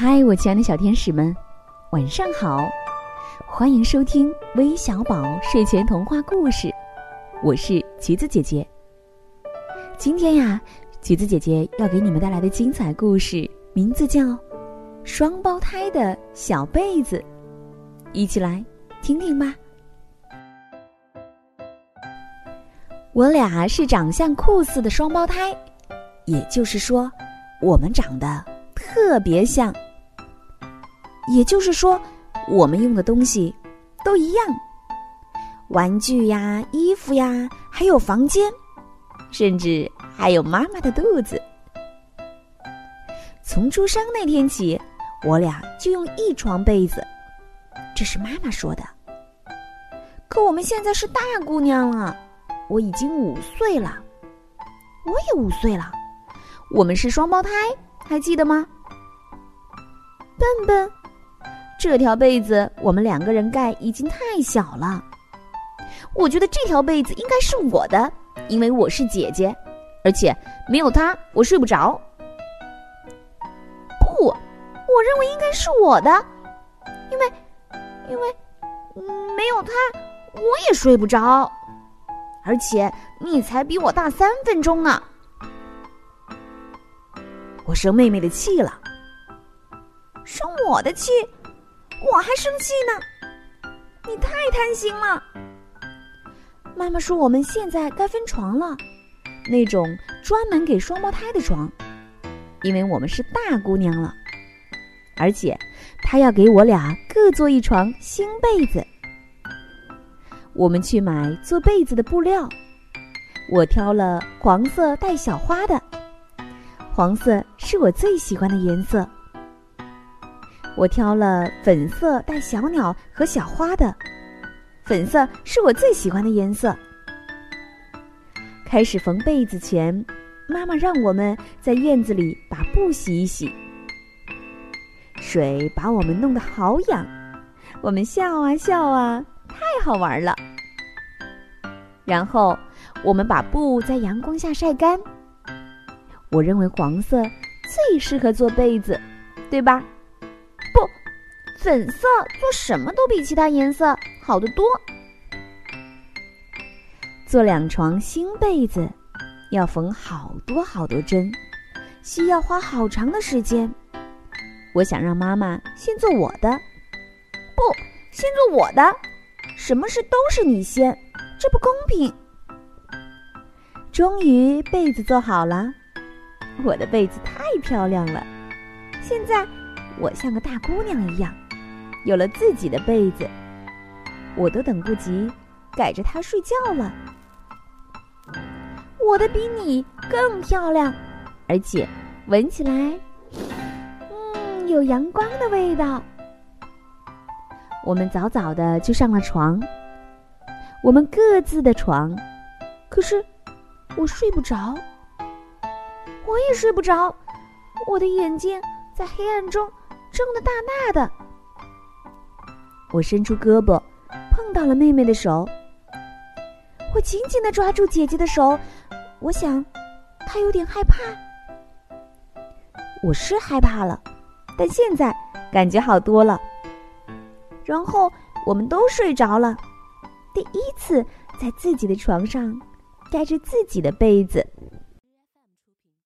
嗨，我亲爱的小天使们，晚上好！欢迎收听微小宝睡前童话故事，我是橘子姐姐。今天呀，橘子姐姐要给你们带来的精彩故事，名字叫《双胞胎的小被子》，一起来听听吧。我俩是长相酷似的双胞胎，也就是说，我们长得特别像。也就是说，我们用的东西都一样，玩具呀、衣服呀，还有房间，甚至还有妈妈的肚子。从出生那天起，我俩就用一床被子，这是妈妈说的。可我们现在是大姑娘了，我已经五岁了，我也五岁了，我们是双胞胎，还记得吗？笨笨。这条被子我们两个人盖已经太小了，我觉得这条被子应该是我的，因为我是姐姐，而且没有它我睡不着。不，我认为应该是我的，因为，因为，没有它我也睡不着，而且你才比我大三分钟呢。我生妹妹的气了，生我的气。我还生气呢！你太贪心了。妈妈说我们现在该分床了，那种专门给双胞胎的床，因为我们是大姑娘了，而且她要给我俩各做一床新被子。我们去买做被子的布料，我挑了黄色带小花的，黄色是我最喜欢的颜色。我挑了粉色带小鸟和小花的，粉色是我最喜欢的颜色。开始缝被子前，妈妈让我们在院子里把布洗一洗。水把我们弄得好痒，我们笑啊笑啊，太好玩了。然后我们把布在阳光下晒干。我认为黄色最适合做被子，对吧？粉色做什么都比其他颜色好得多。做两床新被子，要缝好多好多针，需要花好长的时间。我想让妈妈先做我的，不，先做我的。什么事都是你先，这不公平。终于被子做好了，我的被子太漂亮了，现在我像个大姑娘一样。有了自己的被子，我都等不及盖着它睡觉了。我的比你更漂亮，而且闻起来，嗯，有阳光的味道。我们早早的就上了床，我们各自的床，可是我睡不着，我也睡不着，我的眼睛在黑暗中睁得大大的。我伸出胳膊，碰到了妹妹的手。我紧紧的抓住姐姐的手，我想，她有点害怕。我是害怕了，但现在感觉好多了。然后我们都睡着了，第一次在自己的床上盖着自己的被子。